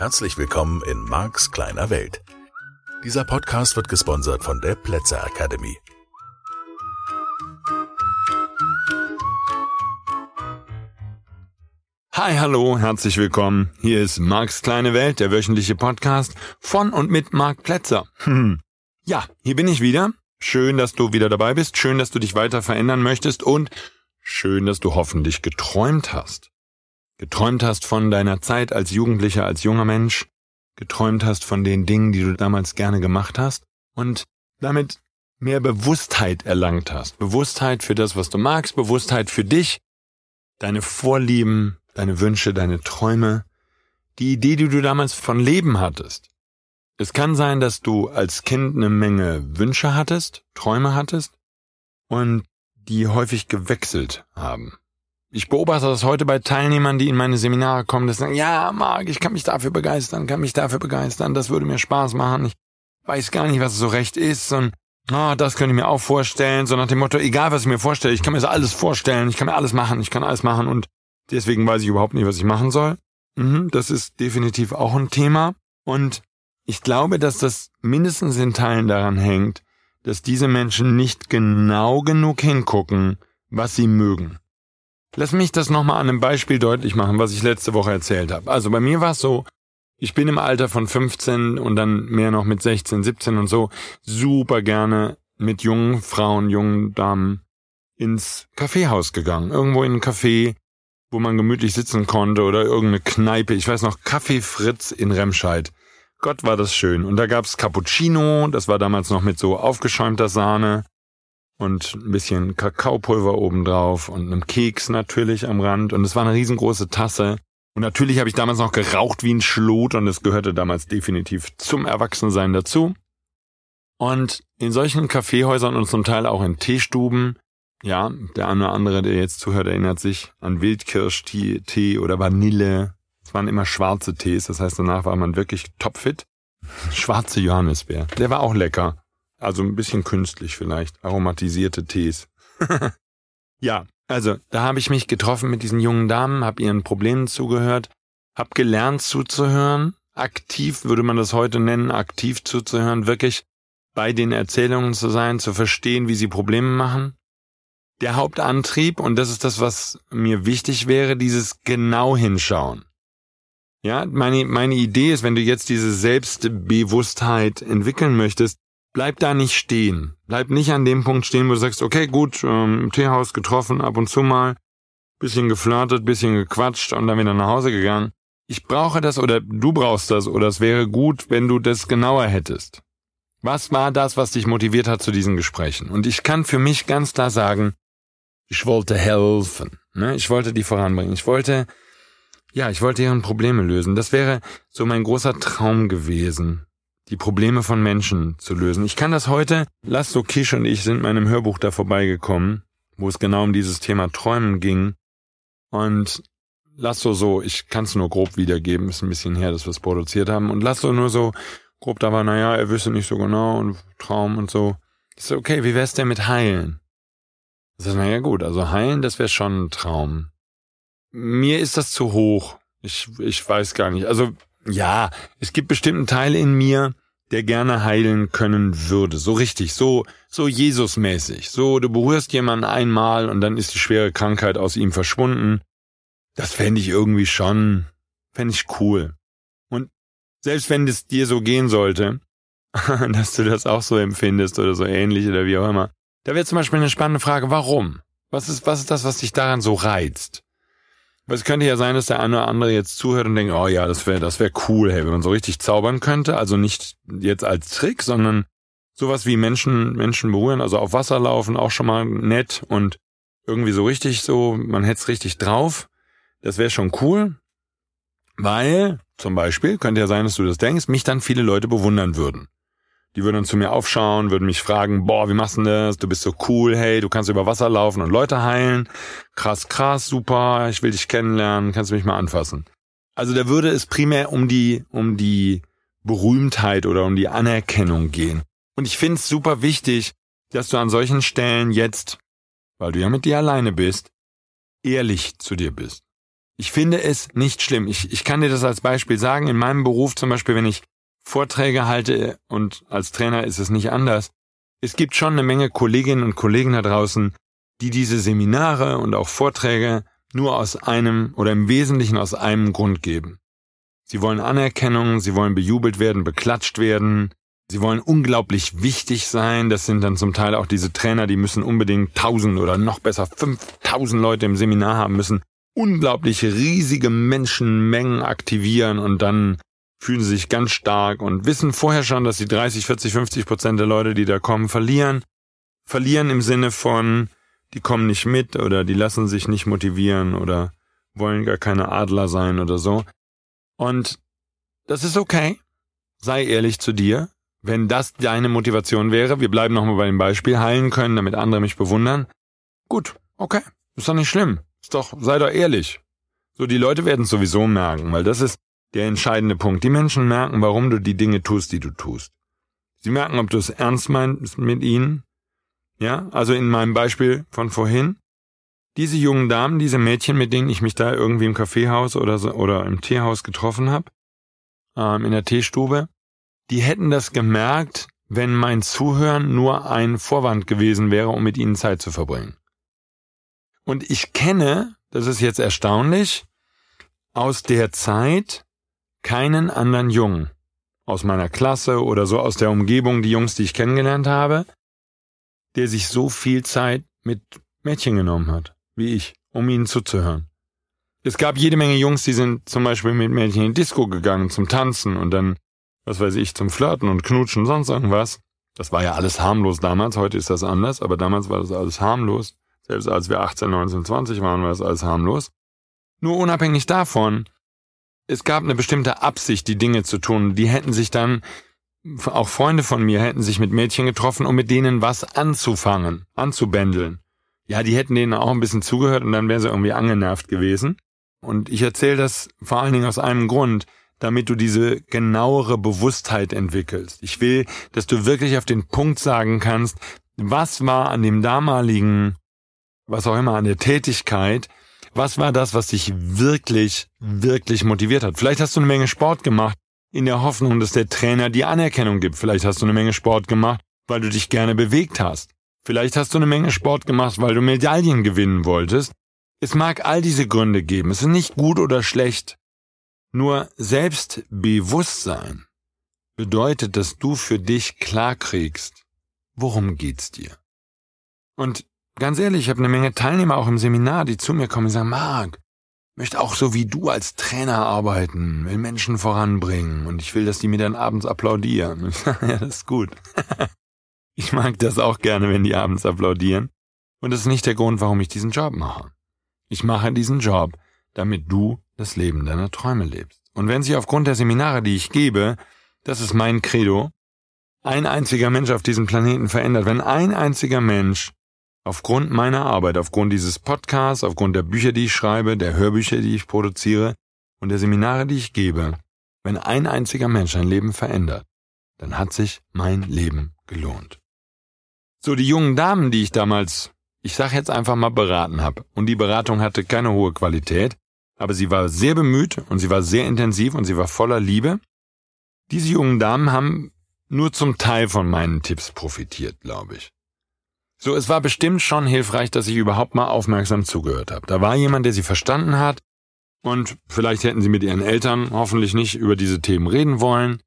Herzlich willkommen in Marks kleiner Welt. Dieser Podcast wird gesponsert von der Plätzer Academy. Hi, hallo, herzlich willkommen. Hier ist Marks kleine Welt, der wöchentliche Podcast von und mit Mark Plätzer. Hm. Ja, hier bin ich wieder. Schön, dass du wieder dabei bist. Schön, dass du dich weiter verändern möchtest und schön, dass du hoffentlich geträumt hast. Geträumt hast von deiner Zeit als Jugendlicher, als junger Mensch. Geträumt hast von den Dingen, die du damals gerne gemacht hast und damit mehr Bewusstheit erlangt hast. Bewusstheit für das, was du magst, Bewusstheit für dich, deine Vorlieben, deine Wünsche, deine Träume, die Idee, die du damals von Leben hattest. Es kann sein, dass du als Kind eine Menge Wünsche hattest, Träume hattest und die häufig gewechselt haben. Ich beobachte das heute bei Teilnehmern, die in meine Seminare kommen, dass sagen, ja, Marc, ich kann mich dafür begeistern, kann mich dafür begeistern, das würde mir Spaß machen, ich weiß gar nicht, was so recht ist und ah, das könnte ich mir auch vorstellen, so nach dem Motto, egal was ich mir vorstelle, ich kann mir das alles vorstellen, ich kann mir alles machen, ich kann alles machen und Deswegen weiß ich überhaupt nicht, was ich machen soll. Mhm, das ist definitiv auch ein Thema. Und ich glaube, dass das mindestens in Teilen daran hängt, dass diese Menschen nicht genau genug hingucken, was sie mögen. Lass mich das nochmal an einem Beispiel deutlich machen, was ich letzte Woche erzählt habe. Also bei mir war es so, ich bin im Alter von 15 und dann mehr noch mit 16, 17 und so super gerne mit jungen Frauen, jungen Damen ins Kaffeehaus gegangen. Irgendwo in ein Café, wo man gemütlich sitzen konnte oder irgendeine Kneipe. Ich weiß noch, Kaffee Fritz in Remscheid. Gott war das schön. Und da gab's Cappuccino, das war damals noch mit so aufgeschäumter Sahne und ein bisschen Kakaopulver obendrauf und einem Keks natürlich am Rand. Und es war eine riesengroße Tasse. Und natürlich habe ich damals noch geraucht wie ein Schlot und es gehörte damals definitiv zum Erwachsensein dazu. Und in solchen Kaffeehäusern und zum Teil auch in Teestuben ja, der eine oder andere, der jetzt zuhört, erinnert sich an Wildkirschtee oder Vanille. Es waren immer schwarze Tees, das heißt, danach war man wirklich topfit. Schwarze Johannisbeer, der war auch lecker. Also ein bisschen künstlich vielleicht, aromatisierte Tees. ja, also da habe ich mich getroffen mit diesen jungen Damen, habe ihren Problemen zugehört, habe gelernt zuzuhören, aktiv würde man das heute nennen, aktiv zuzuhören, wirklich bei den Erzählungen zu sein, zu verstehen, wie sie Probleme machen, der Hauptantrieb, und das ist das, was mir wichtig wäre, dieses genau hinschauen. Ja, meine, meine Idee ist, wenn du jetzt diese Selbstbewusstheit entwickeln möchtest, bleib da nicht stehen. Bleib nicht an dem Punkt stehen, wo du sagst, okay, gut, ähm, im Teehaus getroffen, ab und zu mal, bisschen geflirtet, bisschen gequatscht und dann wieder nach Hause gegangen. Ich brauche das oder du brauchst das oder es wäre gut, wenn du das genauer hättest. Was war das, was dich motiviert hat zu diesen Gesprächen? Und ich kann für mich ganz klar sagen, ich wollte helfen. Ne? Ich wollte die voranbringen. Ich wollte, ja, ich wollte ihren Probleme lösen. Das wäre so mein großer Traum gewesen, die Probleme von Menschen zu lösen. Ich kann das heute, Lasso Kisch und ich sind meinem Hörbuch da vorbeigekommen, wo es genau um dieses Thema Träumen ging. Und Lasso so, ich kann es nur grob wiedergeben, ist ein bisschen her, dass wir es produziert haben. Und Lasso nur so grob da war, naja, er wüsste nicht so genau und Traum und so. Ich so, okay, wie wär's denn mit heilen? Also, naja gut, also heilen, das wäre schon ein Traum. Mir ist das zu hoch. Ich, ich weiß gar nicht. Also ja, es gibt bestimmten Teil in mir, der gerne heilen können würde. So richtig, so, so Jesusmäßig. So, du berührst jemanden einmal und dann ist die schwere Krankheit aus ihm verschwunden. Das fände ich irgendwie schon, fände ich cool. Und selbst wenn es dir so gehen sollte, dass du das auch so empfindest oder so ähnlich oder wie auch immer, da wäre zum Beispiel eine spannende Frage, warum? Was ist, was ist das, was dich daran so reizt? Weil es könnte ja sein, dass der eine oder andere jetzt zuhört und denkt, oh ja, das wäre, das wäre cool, hey, wenn man so richtig zaubern könnte. Also nicht jetzt als Trick, sondern sowas wie Menschen, Menschen berühren, also auf Wasser laufen, auch schon mal nett und irgendwie so richtig so, man hätte es richtig drauf. Das wäre schon cool, weil zum Beispiel könnte ja sein, dass du das denkst, mich dann viele Leute bewundern würden. Die würden dann zu mir aufschauen, würden mich fragen, boah, wie machst du das? Du bist so cool, hey, du kannst über Wasser laufen und Leute heilen. Krass, krass, super, ich will dich kennenlernen, kannst du mich mal anfassen. Also da würde es primär um die, um die Berühmtheit oder um die Anerkennung gehen. Und ich finde es super wichtig, dass du an solchen Stellen jetzt, weil du ja mit dir alleine bist, ehrlich zu dir bist. Ich finde es nicht schlimm. Ich, ich kann dir das als Beispiel sagen. In meinem Beruf zum Beispiel, wenn ich Vorträge halte und als Trainer ist es nicht anders. Es gibt schon eine Menge Kolleginnen und Kollegen da draußen, die diese Seminare und auch Vorträge nur aus einem oder im Wesentlichen aus einem Grund geben. Sie wollen Anerkennung, sie wollen bejubelt werden, beklatscht werden, sie wollen unglaublich wichtig sein. Das sind dann zum Teil auch diese Trainer, die müssen unbedingt tausend oder noch besser fünftausend Leute im Seminar haben müssen, unglaublich riesige Menschenmengen aktivieren und dann fühlen sich ganz stark und wissen vorher schon, dass sie 30, 40, 50 Prozent der Leute, die da kommen, verlieren. Verlieren im Sinne von, die kommen nicht mit oder die lassen sich nicht motivieren oder wollen gar keine Adler sein oder so. Und das ist okay. Sei ehrlich zu dir. Wenn das deine Motivation wäre, wir bleiben nochmal bei dem Beispiel, heilen können, damit andere mich bewundern. Gut, okay. Ist doch nicht schlimm. Ist doch, sei doch ehrlich. So, die Leute werden es sowieso merken, weil das ist der entscheidende Punkt. Die Menschen merken, warum du die Dinge tust, die du tust. Sie merken, ob du es ernst meinst mit ihnen ja, also in meinem Beispiel von vorhin. Diese jungen Damen, diese Mädchen, mit denen ich mich da irgendwie im Kaffeehaus oder so, oder im Teehaus getroffen habe, ähm, in der Teestube, die hätten das gemerkt, wenn mein Zuhören nur ein Vorwand gewesen wäre, um mit ihnen Zeit zu verbringen. Und ich kenne, das ist jetzt erstaunlich, aus der Zeit keinen anderen Jungen aus meiner Klasse oder so aus der Umgebung, die Jungs, die ich kennengelernt habe, der sich so viel Zeit mit Mädchen genommen hat, wie ich, um ihnen zuzuhören. Es gab jede Menge Jungs, die sind zum Beispiel mit Mädchen in Disco gegangen zum Tanzen und dann, was weiß ich, zum Flirten und Knutschen, sonst irgendwas. Das war ja alles harmlos damals, heute ist das anders, aber damals war das alles harmlos. Selbst als wir 18, 19, 20 waren, war das alles harmlos. Nur unabhängig davon, es gab eine bestimmte Absicht, die Dinge zu tun. Die hätten sich dann auch Freunde von mir hätten sich mit Mädchen getroffen, um mit denen was anzufangen, anzubändeln. Ja, die hätten denen auch ein bisschen zugehört und dann wären sie irgendwie angenervt gewesen. Und ich erzähle das vor allen Dingen aus einem Grund, damit du diese genauere Bewusstheit entwickelst. Ich will, dass du wirklich auf den Punkt sagen kannst, was war an dem damaligen, was auch immer, an der Tätigkeit, was war das, was dich wirklich, wirklich motiviert hat? Vielleicht hast du eine Menge Sport gemacht, in der Hoffnung, dass der Trainer die Anerkennung gibt. Vielleicht hast du eine Menge Sport gemacht, weil du dich gerne bewegt hast. Vielleicht hast du eine Menge Sport gemacht, weil du Medaillen gewinnen wolltest. Es mag all diese Gründe geben. Es ist nicht gut oder schlecht. Nur Selbstbewusstsein bedeutet, dass du für dich klarkriegst, worum geht's dir. Und ganz ehrlich, ich habe eine Menge Teilnehmer auch im Seminar, die zu mir kommen und sagen, Marc, möchte auch so wie du als Trainer arbeiten, will Menschen voranbringen und ich will, dass die mir dann abends applaudieren. ja, das ist gut. ich mag das auch gerne, wenn die abends applaudieren. Und das ist nicht der Grund, warum ich diesen Job mache. Ich mache diesen Job, damit du das Leben deiner Träume lebst. Und wenn sich aufgrund der Seminare, die ich gebe, das ist mein Credo, ein einziger Mensch auf diesem Planeten verändert, wenn ein einziger Mensch Aufgrund meiner Arbeit, aufgrund dieses Podcasts, aufgrund der Bücher, die ich schreibe, der Hörbücher, die ich produziere und der Seminare, die ich gebe, wenn ein einziger Mensch ein Leben verändert, dann hat sich mein Leben gelohnt. So, die jungen Damen, die ich damals, ich sag jetzt einfach mal beraten habe, und die Beratung hatte keine hohe Qualität, aber sie war sehr bemüht und sie war sehr intensiv und sie war voller Liebe. Diese jungen Damen haben nur zum Teil von meinen Tipps profitiert, glaube ich. So, es war bestimmt schon hilfreich, dass ich überhaupt mal aufmerksam zugehört habe. Da war jemand, der sie verstanden hat und vielleicht hätten sie mit ihren Eltern hoffentlich nicht über diese Themen reden wollen.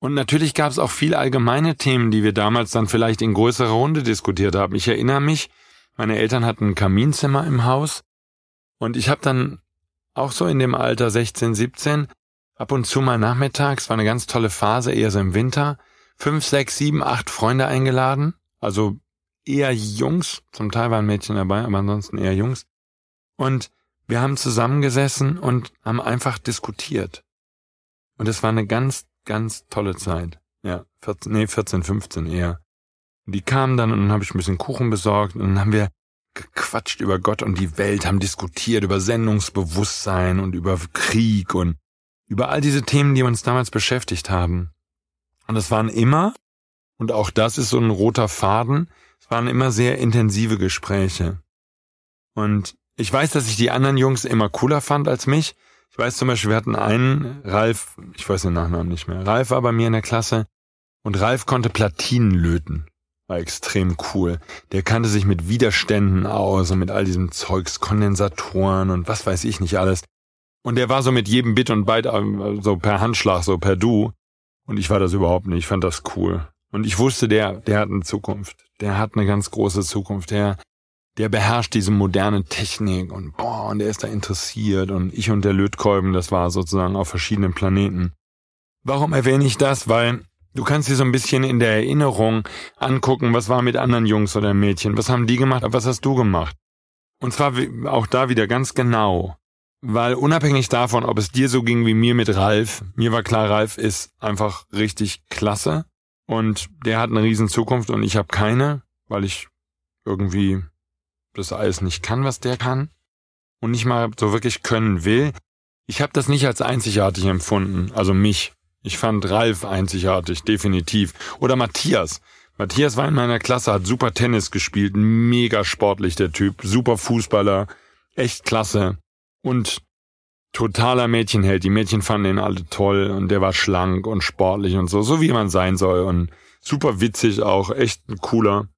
Und natürlich gab es auch viele allgemeine Themen, die wir damals dann vielleicht in größerer Runde diskutiert haben. Ich erinnere mich, meine Eltern hatten ein Kaminzimmer im Haus und ich habe dann auch so in dem Alter 16, 17 ab und zu mal nachmittags, war eine ganz tolle Phase, eher so im Winter, fünf, sechs, sieben, acht Freunde eingeladen, also eher Jungs, zum Teil waren Mädchen dabei, aber ansonsten eher Jungs. Und wir haben zusammengesessen und haben einfach diskutiert. Und es war eine ganz, ganz tolle Zeit. Ja, 14, nee, 14, 15 eher. Und die kamen dann und dann habe ich ein bisschen Kuchen besorgt und dann haben wir gequatscht über Gott und die Welt, haben diskutiert über Sendungsbewusstsein und über Krieg und über all diese Themen, die uns damals beschäftigt haben. Und es waren immer, und auch das ist so ein roter Faden, es waren immer sehr intensive Gespräche. Und Ich weiß, dass ich die anderen Jungs immer cooler fand als mich. Ich weiß zum Beispiel, wir hatten einen, Ralf, ich weiß den Nachnamen nicht mehr. Ralf war bei mir in der Klasse und Ralf konnte Platinen löten. War extrem cool. Der kannte sich mit Widerständen aus und mit all diesem Zeugs, Kondensatoren und was weiß ich nicht alles. Und der war so mit jedem Bit und Byte so per Handschlag, so per Du. Und ich war das überhaupt nicht. Ich fand das cool. Und ich wusste, der, der hat eine Zukunft. Der hat eine ganz große Zukunft. Der, der beherrscht diese moderne Technik und boah, und der ist da interessiert. Und ich und der Lötkolben, das war sozusagen auf verschiedenen Planeten. Warum erwähne ich das? Weil Du kannst dir so ein bisschen in der Erinnerung angucken, was war mit anderen Jungs oder Mädchen, was haben die gemacht, was hast du gemacht? Und zwar auch da wieder ganz genau. Weil unabhängig davon, ob es dir so ging wie mir mit Ralf, mir war klar, Ralf ist einfach richtig klasse und der hat eine riesen Zukunft und ich habe keine, weil ich irgendwie das alles nicht kann, was der kann und nicht mal so wirklich können will. Ich habe das nicht als einzigartig empfunden, also mich. Ich fand Ralf einzigartig, definitiv. Oder Matthias. Matthias war in meiner Klasse, hat super Tennis gespielt, mega sportlich der Typ, super Fußballer, echt klasse. Und totaler Mädchenheld. Die Mädchen fanden ihn alle toll und der war schlank und sportlich und so, so wie man sein soll und super witzig auch, echt ein cooler.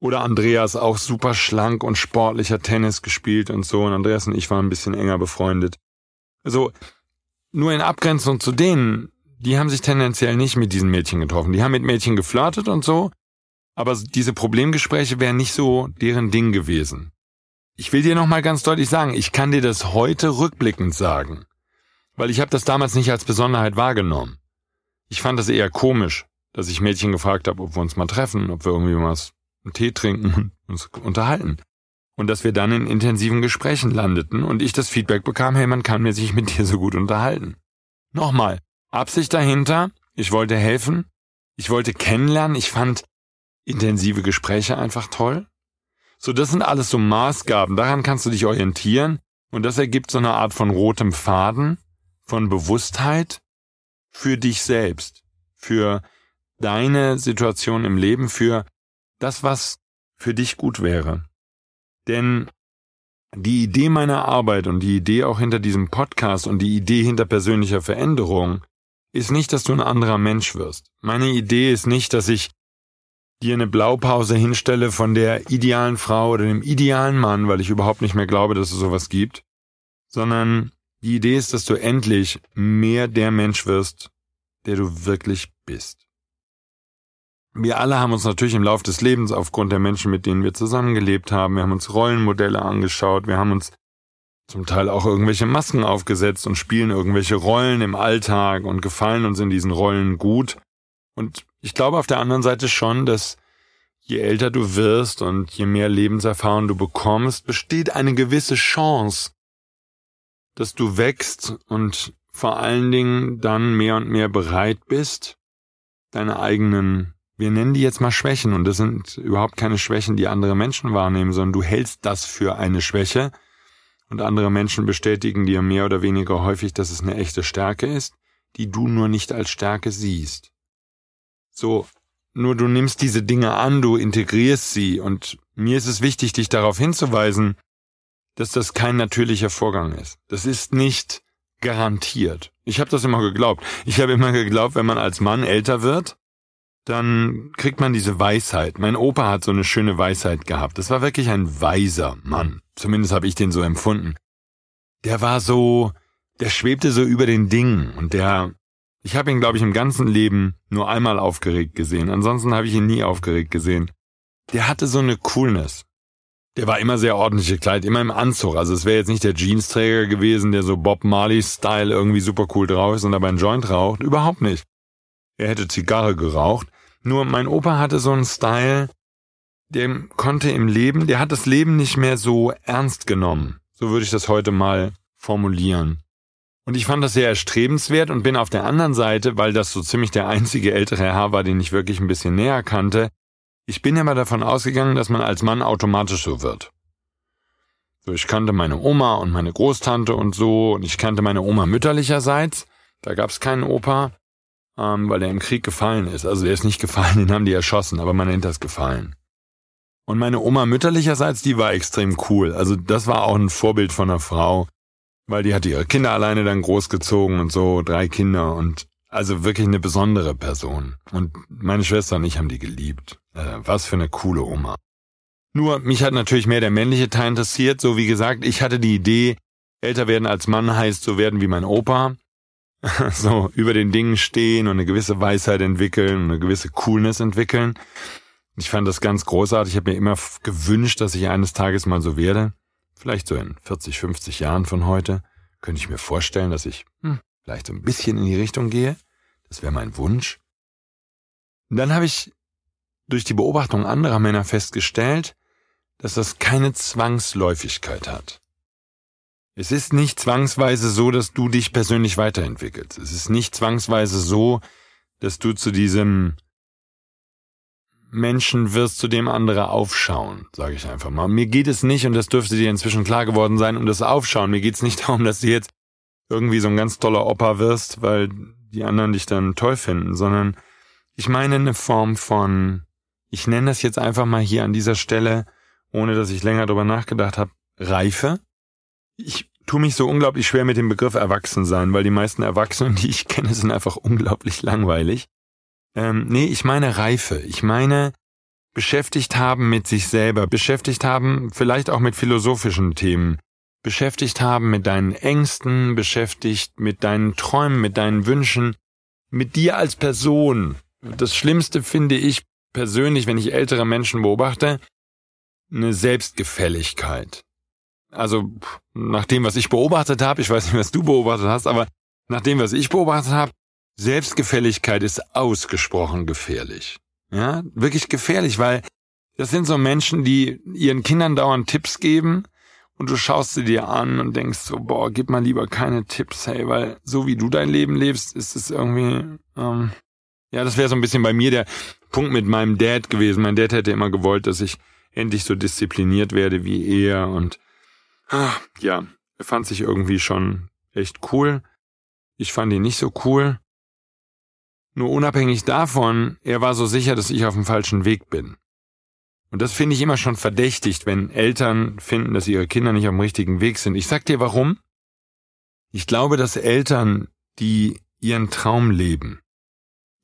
Oder Andreas auch super schlank und sportlicher Tennis gespielt und so und Andreas und ich waren ein bisschen enger befreundet. Also nur in Abgrenzung zu denen die haben sich tendenziell nicht mit diesen Mädchen getroffen. Die haben mit Mädchen geflirtet und so, aber diese Problemgespräche wären nicht so deren Ding gewesen. Ich will dir nochmal ganz deutlich sagen, ich kann dir das heute rückblickend sagen, weil ich habe das damals nicht als Besonderheit wahrgenommen. Ich fand das eher komisch, dass ich Mädchen gefragt habe, ob wir uns mal treffen, ob wir irgendwie mal einen Tee trinken und uns unterhalten. Und dass wir dann in intensiven Gesprächen landeten und ich das Feedback bekam, hey, man kann mir sich mit dir so gut unterhalten. Nochmal, Absicht dahinter, ich wollte helfen, ich wollte kennenlernen, ich fand intensive Gespräche einfach toll. So, das sind alles so Maßgaben, daran kannst du dich orientieren und das ergibt so eine Art von rotem Faden, von Bewusstheit für dich selbst, für deine Situation im Leben, für das, was für dich gut wäre. Denn die Idee meiner Arbeit und die Idee auch hinter diesem Podcast und die Idee hinter persönlicher Veränderung ist nicht, dass du ein anderer Mensch wirst. Meine Idee ist nicht, dass ich dir eine Blaupause hinstelle von der idealen Frau oder dem idealen Mann, weil ich überhaupt nicht mehr glaube, dass es sowas gibt, sondern die Idee ist, dass du endlich mehr der Mensch wirst, der du wirklich bist. Wir alle haben uns natürlich im Laufe des Lebens aufgrund der Menschen, mit denen wir zusammengelebt haben, wir haben uns Rollenmodelle angeschaut, wir haben uns zum Teil auch irgendwelche Masken aufgesetzt und spielen irgendwelche Rollen im Alltag und gefallen uns in diesen Rollen gut. Und ich glaube auf der anderen Seite schon, dass je älter du wirst und je mehr Lebenserfahrung du bekommst, besteht eine gewisse Chance, dass du wächst und vor allen Dingen dann mehr und mehr bereit bist, deine eigenen, wir nennen die jetzt mal Schwächen, und das sind überhaupt keine Schwächen, die andere Menschen wahrnehmen, sondern du hältst das für eine Schwäche, und andere Menschen bestätigen dir mehr oder weniger häufig, dass es eine echte Stärke ist, die du nur nicht als Stärke siehst. So, nur du nimmst diese Dinge an, du integrierst sie und mir ist es wichtig, dich darauf hinzuweisen, dass das kein natürlicher Vorgang ist. Das ist nicht garantiert. Ich habe das immer geglaubt. Ich habe immer geglaubt, wenn man als Mann älter wird, dann kriegt man diese Weisheit. Mein Opa hat so eine schöne Weisheit gehabt. Das war wirklich ein weiser Mann. Zumindest habe ich den so empfunden. Der war so, der schwebte so über den Dingen und der, ich habe ihn, glaube ich, im ganzen Leben nur einmal aufgeregt gesehen. Ansonsten habe ich ihn nie aufgeregt gesehen. Der hatte so eine Coolness. Der war immer sehr ordentlich gekleidet, immer im Anzug. Also es wäre jetzt nicht der Jeansträger gewesen, der so Bob Marley-Style irgendwie super cool drauf ist und dabei einen Joint raucht. Überhaupt nicht. Er hätte Zigarre geraucht. Nur mein Opa hatte so einen Style, der konnte im Leben, der hat das Leben nicht mehr so ernst genommen. So würde ich das heute mal formulieren. Und ich fand das sehr erstrebenswert und bin auf der anderen Seite, weil das so ziemlich der einzige ältere Herr war, den ich wirklich ein bisschen näher kannte, ich bin immer davon ausgegangen, dass man als Mann automatisch so wird. So, ich kannte meine Oma und meine Großtante und so, und ich kannte meine Oma mütterlicherseits, da gab's keinen Opa, ähm, weil er im Krieg gefallen ist. Also er ist nicht gefallen, den haben die erschossen, aber man nennt das gefallen. Und meine Oma mütterlicherseits, die war extrem cool. Also das war auch ein Vorbild von einer Frau, weil die hatte ihre Kinder alleine dann großgezogen und so, drei Kinder und also wirklich eine besondere Person. Und meine Schwester und ich haben die geliebt. Äh, was für eine coole Oma. Nur, mich hat natürlich mehr der männliche Teil interessiert. So wie gesagt, ich hatte die Idee, älter werden als Mann heißt so werden wie mein Opa. so über den Dingen stehen und eine gewisse Weisheit entwickeln und eine gewisse Coolness entwickeln. Ich fand das ganz großartig. Ich habe mir immer gewünscht, dass ich eines Tages mal so werde. Vielleicht so in 40, 50 Jahren von heute. Könnte ich mir vorstellen, dass ich hm, vielleicht so ein bisschen in die Richtung gehe. Das wäre mein Wunsch. Und dann habe ich durch die Beobachtung anderer Männer festgestellt, dass das keine Zwangsläufigkeit hat. Es ist nicht zwangsweise so, dass du dich persönlich weiterentwickelst. Es ist nicht zwangsweise so, dass du zu diesem Menschen wirst, zu dem andere aufschauen, sage ich einfach mal. Mir geht es nicht, und das dürfte dir inzwischen klar geworden sein, um das Aufschauen. Mir geht es nicht darum, dass du jetzt irgendwie so ein ganz toller Opa wirst, weil die anderen dich dann toll finden, sondern ich meine eine Form von, ich nenne das jetzt einfach mal hier an dieser Stelle, ohne dass ich länger drüber nachgedacht habe, Reife. Ich tue mich so unglaublich schwer mit dem Begriff Erwachsensein, weil die meisten Erwachsenen, die ich kenne, sind einfach unglaublich langweilig. Ähm, nee, ich meine Reife. Ich meine beschäftigt haben mit sich selber, beschäftigt haben vielleicht auch mit philosophischen Themen, beschäftigt haben mit deinen Ängsten, beschäftigt mit deinen Träumen, mit deinen Wünschen, mit dir als Person. Das Schlimmste finde ich persönlich, wenn ich ältere Menschen beobachte, eine Selbstgefälligkeit. Also nach dem, was ich beobachtet habe, ich weiß nicht, was du beobachtet hast, aber nach dem, was ich beobachtet habe, Selbstgefälligkeit ist ausgesprochen gefährlich. Ja, wirklich gefährlich, weil das sind so Menschen, die ihren Kindern dauernd Tipps geben und du schaust sie dir an und denkst so, boah, gib mal lieber keine Tipps, hey, weil so wie du dein Leben lebst, ist es irgendwie, ähm, ja, das wäre so ein bisschen bei mir der Punkt mit meinem Dad gewesen. Mein Dad hätte immer gewollt, dass ich endlich so diszipliniert werde wie er und ach, ja, er fand sich irgendwie schon echt cool. Ich fand ihn nicht so cool. Nur unabhängig davon, er war so sicher, dass ich auf dem falschen Weg bin. Und das finde ich immer schon verdächtigt, wenn Eltern finden, dass ihre Kinder nicht auf dem richtigen Weg sind. Ich sag dir warum. Ich glaube, dass Eltern, die ihren Traum leben,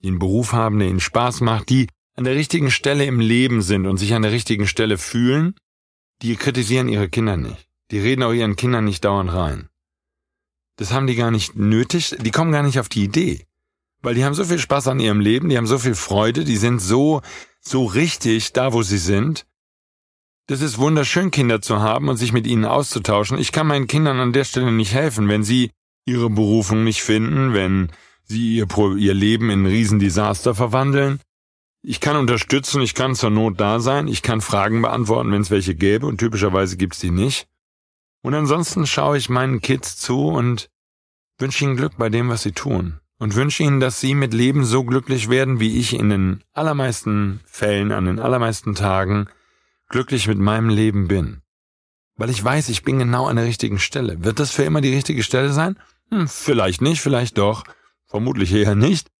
die einen Beruf haben, der ihnen Spaß macht, die an der richtigen Stelle im Leben sind und sich an der richtigen Stelle fühlen, die kritisieren ihre Kinder nicht. Die reden auch ihren Kindern nicht dauernd rein. Das haben die gar nicht nötig, die kommen gar nicht auf die Idee. Weil die haben so viel Spaß an ihrem Leben, die haben so viel Freude, die sind so, so richtig da, wo sie sind. Das ist wunderschön, Kinder zu haben und sich mit ihnen auszutauschen. Ich kann meinen Kindern an der Stelle nicht helfen, wenn sie ihre Berufung nicht finden, wenn sie ihr, ihr Leben in ein Riesendesaster verwandeln. Ich kann unterstützen, ich kann zur Not da sein, ich kann Fragen beantworten, wenn es welche gäbe, und typischerweise gibt's die nicht. Und ansonsten schaue ich meinen Kids zu und wünsche ihnen Glück bei dem, was sie tun und wünsche Ihnen, dass Sie mit Leben so glücklich werden, wie ich in den allermeisten Fällen, an den allermeisten Tagen glücklich mit meinem Leben bin. Weil ich weiß, ich bin genau an der richtigen Stelle. Wird das für immer die richtige Stelle sein? Hm, vielleicht nicht, vielleicht doch. Vermutlich eher nicht.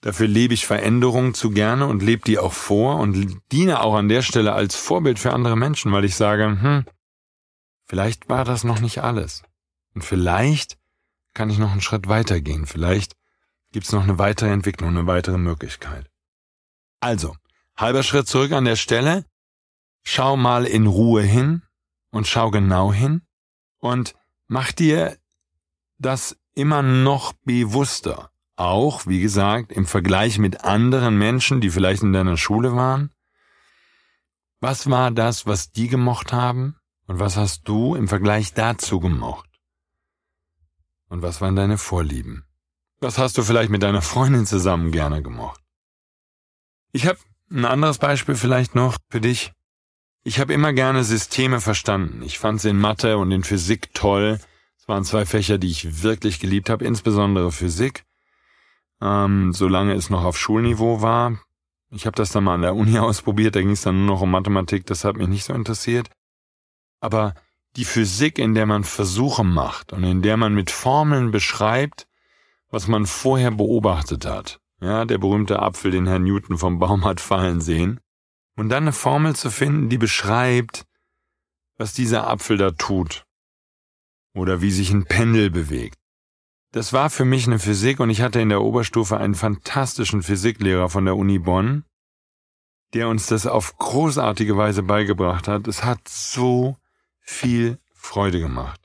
Dafür lebe ich Veränderungen zu gerne und lebe die auch vor und diene auch an der Stelle als Vorbild für andere Menschen, weil ich sage, hm, vielleicht war das noch nicht alles. Und vielleicht kann ich noch einen Schritt weitergehen. Vielleicht gibt es noch eine weitere Entwicklung, eine weitere Möglichkeit. Also, halber Schritt zurück an der Stelle. Schau mal in Ruhe hin und schau genau hin und mach dir das immer noch bewusster. Auch, wie gesagt, im Vergleich mit anderen Menschen, die vielleicht in deiner Schule waren. Was war das, was die gemocht haben? Und was hast du im Vergleich dazu gemocht? Und was waren deine Vorlieben? Was hast du vielleicht mit deiner Freundin zusammen gerne gemocht? Ich habe ein anderes Beispiel vielleicht noch für dich. Ich habe immer gerne Systeme verstanden. Ich fand sie in Mathe und in Physik toll. Es waren zwei Fächer, die ich wirklich geliebt habe, insbesondere Physik, ähm, solange es noch auf Schulniveau war. Ich habe das dann mal an der Uni ausprobiert, da ging es dann nur noch um Mathematik, das hat mich nicht so interessiert. Aber die Physik, in der man Versuche macht und in der man mit Formeln beschreibt, was man vorher beobachtet hat. Ja, der berühmte Apfel, den Herr Newton vom Baum hat fallen sehen. Und dann eine Formel zu finden, die beschreibt, was dieser Apfel da tut. Oder wie sich ein Pendel bewegt. Das war für mich eine Physik und ich hatte in der Oberstufe einen fantastischen Physiklehrer von der Uni Bonn, der uns das auf großartige Weise beigebracht hat. Es hat so viel Freude gemacht.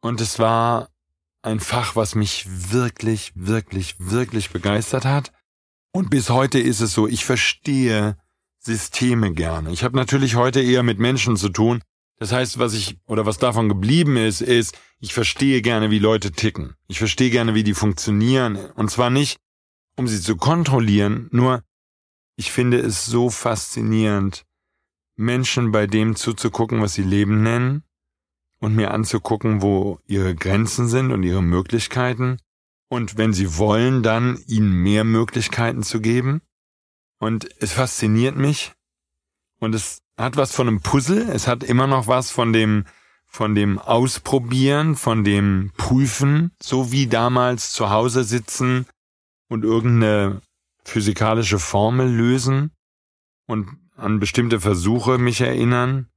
Und es war ein Fach, was mich wirklich, wirklich, wirklich begeistert hat. Und bis heute ist es so, ich verstehe Systeme gerne. Ich habe natürlich heute eher mit Menschen zu tun. Das heißt, was ich oder was davon geblieben ist, ist, ich verstehe gerne, wie Leute ticken. Ich verstehe gerne, wie die funktionieren. Und zwar nicht, um sie zu kontrollieren, nur ich finde es so faszinierend, Menschen bei dem zuzugucken, was sie Leben nennen und mir anzugucken, wo ihre Grenzen sind und ihre Möglichkeiten. Und wenn sie wollen, dann ihnen mehr Möglichkeiten zu geben. Und es fasziniert mich. Und es hat was von einem Puzzle, es hat immer noch was von dem von dem Ausprobieren, von dem Prüfen, so wie damals zu Hause sitzen und irgendeine physikalische Formel lösen und an bestimmte Versuche mich erinnern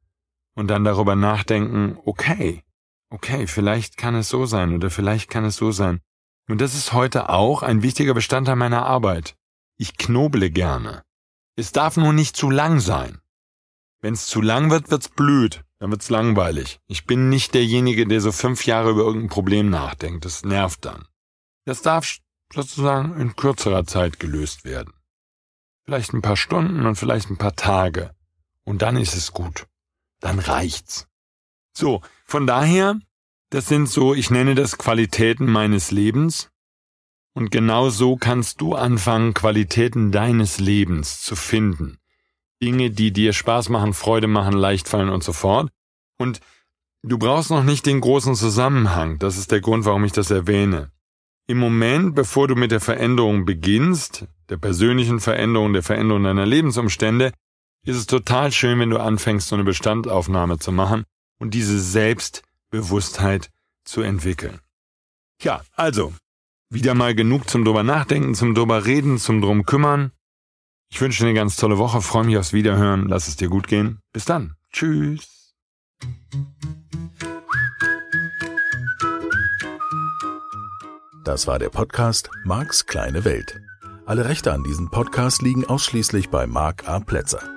und dann darüber nachdenken, okay, okay, vielleicht kann es so sein oder vielleicht kann es so sein. Und das ist heute auch ein wichtiger Bestandteil meiner Arbeit. Ich knoble gerne. Es darf nur nicht zu lang sein. Wenn es zu lang wird, wird's blöd, dann wird's langweilig. Ich bin nicht derjenige, der so fünf Jahre über irgendein Problem nachdenkt. Das nervt dann. Das darf sozusagen in kürzerer Zeit gelöst werden. Vielleicht ein paar Stunden und vielleicht ein paar Tage. Und dann ist es gut. Dann reicht's. So, von daher das sind so, ich nenne das Qualitäten meines Lebens. Und genau so kannst du anfangen, Qualitäten deines Lebens zu finden. Dinge, die dir Spaß machen, Freude machen, leicht fallen und so fort. Und du brauchst noch nicht den großen Zusammenhang. Das ist der Grund, warum ich das erwähne. Im Moment, bevor du mit der Veränderung beginnst, der persönlichen Veränderung, der Veränderung deiner Lebensumstände, ist es total schön, wenn du anfängst, so eine Bestandaufnahme zu machen und diese selbst Bewusstheit zu entwickeln. Ja, also, wieder mal genug zum drüber nachdenken, zum drüber reden, zum drum kümmern. Ich wünsche dir eine ganz tolle Woche, freue mich aufs Wiederhören, lass es dir gut gehen. Bis dann. Tschüss. Das war der Podcast Marks kleine Welt. Alle Rechte an diesem Podcast liegen ausschließlich bei Mark A. Plätzer.